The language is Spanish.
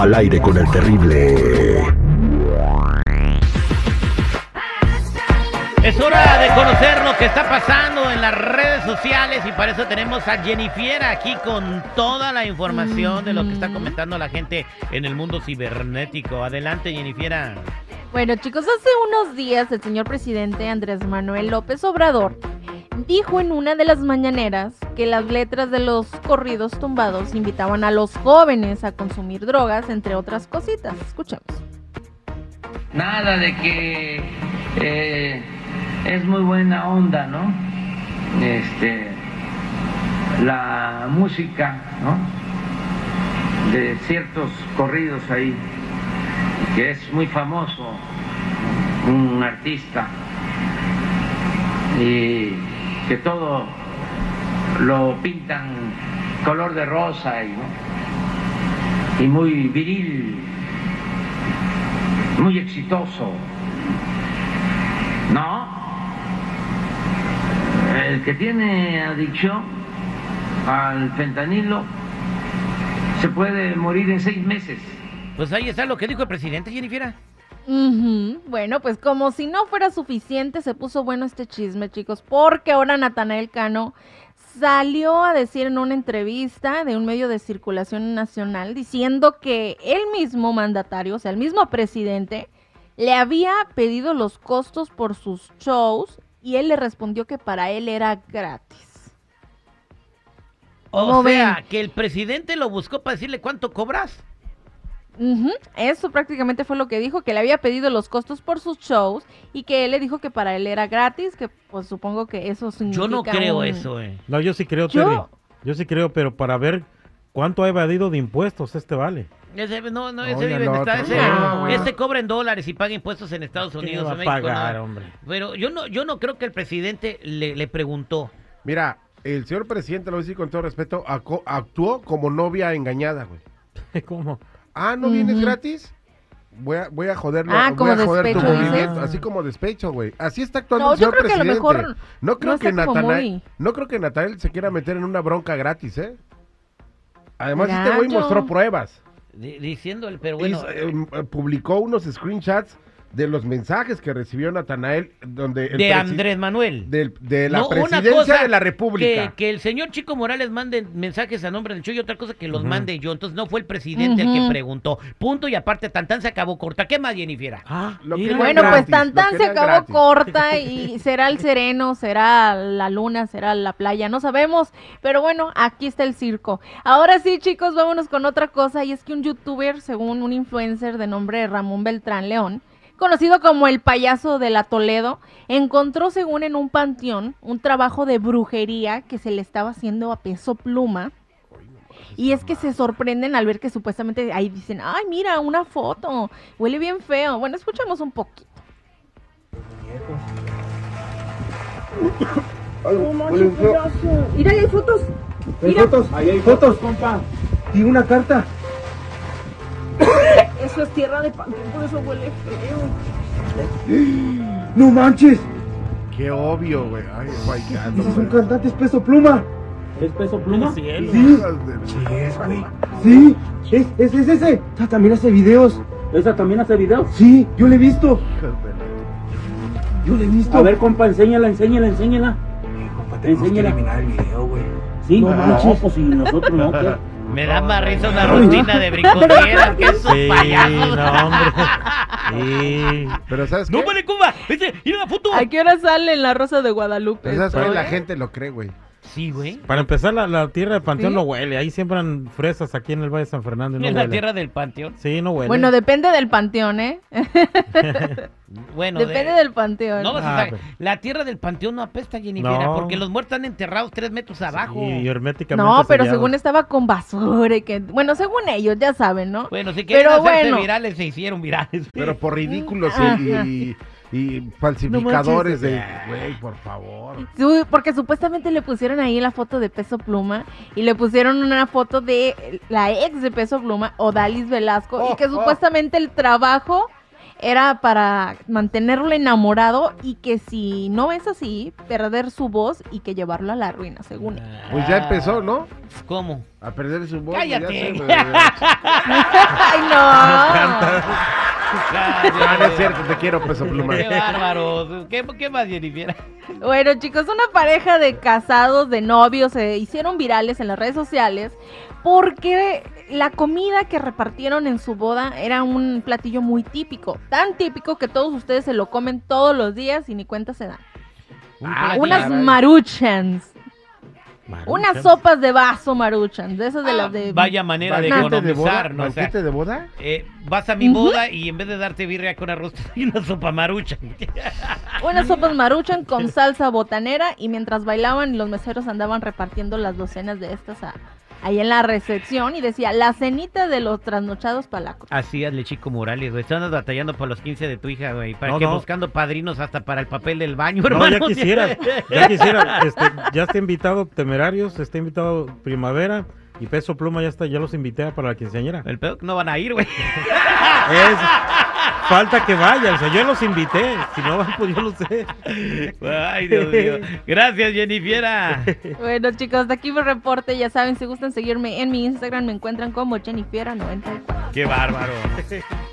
Al aire con el terrible. Es hora de conocer lo que está pasando en las redes sociales y para eso tenemos a Jennifer aquí con toda la información de lo que está comentando la gente en el mundo cibernético. Adelante, Jennifer. Bueno, chicos, hace unos días el señor presidente Andrés Manuel López Obrador dijo en una de las mañaneras que las letras de los corridos tumbados invitaban a los jóvenes a consumir drogas, entre otras cositas. Escuchemos. Nada de que eh, es muy buena onda, ¿no? Este, la música, ¿no? De ciertos corridos ahí, que es muy famoso, un artista, y que todo lo pintan color de rosa y, muy viril, muy exitoso. No, el que tiene adicción al fentanilo se puede morir en seis meses. Pues ahí está lo que dijo el presidente, Jennifer. Bueno, pues como si no fuera suficiente, se puso bueno este chisme, chicos, porque ahora Natanael Cano salió a decir en una entrevista de un medio de circulación nacional diciendo que el mismo mandatario, o sea, el mismo presidente, le había pedido los costos por sus shows y él le respondió que para él era gratis. O ¿Cómo sea, ven? que el presidente lo buscó para decirle cuánto cobras. Eso prácticamente fue lo que dijo, que le había pedido los costos por sus shows y que él le dijo que para él era gratis, que pues supongo que eso significa Yo no creo un- eso, eh. No, yo sí creo, Yo- Terry. Yo sí creo, pero para ver cuánto ha evadido de impuestos este vale. Ese, no, no, ese Oye, vive en no, Estados no, Unidos. no, Este cobra en dólares y paga impuestos en Estados ¿Qué Unidos. va a México, pagar, no. hombre? Pero yo no, yo no creo que el presidente le, le preguntó. Mira, el señor presidente, lo voy a decir con todo respeto, aco- actuó como novia engañada, güey. ¿Cómo? Ah, ¿no vienes Ujú. gratis? Voy a, voy a joderlo, Ah, voy como a joder tu despecho, dices. movimiento, así como despecho, güey. Así está actuando No, el yo señor creo que a lo presidente. mejor no creo no que está como Natanael, muy- no creo que Natanael se quiera meter en una bronca gratis, ¿eh? Además, este güey Gallo. mostró pruebas. di- diciéndole, pero bueno. Hizo- eh, eh, publicó unos screenshots de los mensajes que recibió Natanael, donde el de Andrés Manuel. del- de la No, presidencia de la República. Que, que el señor Chico Morales mande mensajes a nombre del show y otra cosa que los mande yo. Entonces no fue el presidente el que preguntó. Punto y aparte, Tantán se acabó corta. ¿Qué más, Jennifer? Ah, Lo que Bueno, gratis, pues Tantan lo se acabó gratis. corta y será el sereno, será la luna, será la playa, no sabemos, pero bueno, aquí está el circo. Ahora sí, chicos, vámonos con otra cosa y es que un youtuber, según un influencer de nombre Ramón Beltrán León, conocido como el payaso de la Toledo, encontró según en un panteón un trabajo de brujería que se le estaba haciendo a peso pluma. Y es que se sorprenden al ver que supuestamente ahí dicen, ay, mira, una foto, huele bien feo. Bueno, escuchamos un poquito. Mira, ahí hay fotos. Hay fotos, ahí hay fotos, compa. Y una carta. Eso es tierra de panteón, por eso huele feo. No manches, Qué obvio, güey. Ay, guayando, ese es un güey. cantante, es peso pluma. ¿Es peso pluma? Sí, es, güey. Sí, es, es, es ese. Ah, también hace videos. ¿Esa también hace video? Sí, yo le he visto. Yo le he visto. A ver, compa, enséñala, enséñala, enséñala. Eh, compa, tenemos que enséñala. eliminar el video, güey. Sí, No no, manches. pues si nosotros no, ¿qué? Me da más risa una rutina de brincoteras que esos Sí, payasos. no, hombre. Sí. Pero ¿sabes qué? ¡No me le cuba! ¡Vete! ¡Mira la foto! ¿A qué hora sale en la Rosa de Guadalupe? Pero ¿Sabes qué? esto, La eh? gente lo cree, güey. Sí, güey. Para empezar, la, la tierra de Panteón ¿Sí? no huele. Ahí siembran fresas aquí en el Valle de San Fernando y no en la huele. tierra del panteón. Sí, no huele. Bueno, depende del panteón, ¿eh? Bueno, depende de- del panteón. No vas a Ah, saber. pero- La tierra del panteón no apesta, Jennifer, No. porque los muertos están enterrados tres metros abajo. Y herméticamente No, pero sellados. según estaba con basura y que... Bueno, según ellos, ya saben, ¿no? Bueno, si quieren Pero hacerse bueno. virales, se hicieron virales. Pero por ridículos y, y falsificadores No de... Güey, por favor. Sí, porque supuestamente le pusieron ahí la foto de Peso Pluma y le pusieron una foto de la ex de Peso Pluma, Odalis Velasco, y que Oh, oh. supuestamente el trabajo era para mantenerlo enamorado y que si no es así, perder su voz y que llevarlo a la ruina, según él. Pues ya empezó, ¿no? ¿Cómo? A perder su voz. Cállate. ya se- ¡Ay, no! Ah, no es cierto, te quiero, peso pluma. Qué bárbaro. ¿Qué, qué más, Jennifer? Bueno, chicos, una pareja de casados, de novios, se hicieron virales en las redes sociales porque la comida que repartieron en su boda era un platillo muy típico, tan típico que todos ustedes se lo comen todos los días y ni cuenta se dan. Ah, Unas caray. maruchans, Maruchan. unas sopas de vaso maruchans, de esas de las de... Ah, Vaya manera de ¿Banquete de economizar, ¿no? O sea, ¿Banquete de boda? eh, vas a mi boda y en vez de darte birria con arroz, te una sopa marucha. Unas sopas maruchan con salsa botanera y mientras bailaban los meseros andaban repartiendo las docenas de estas a- ahí en la recepción y decía la cenita de los trasnochados palacos. Así hazle Chico Morales, güey. Estás batallando por los 15 de tu hija, güey. ¿Para No, qué? no. Buscando padrinos hasta para el papel del baño, No, hermano. ya quisiera, ya quisiera. Este, ya está invitado Temerarios, está invitado Primavera y Peso Pluma ya está, ya los invité para la quinceañera. El pedo que no van a ir, güey. Es, falta que vayan, o sea, yo los invité, si no van, pues yo lo sé. Ay, Dios mío. Gracias, Jennifiera. Bueno chicos, de aquí mi reporte, ya saben, si gustan seguirme en mi Instagram me encuentran como Jennifiera94. Qué bárbaro.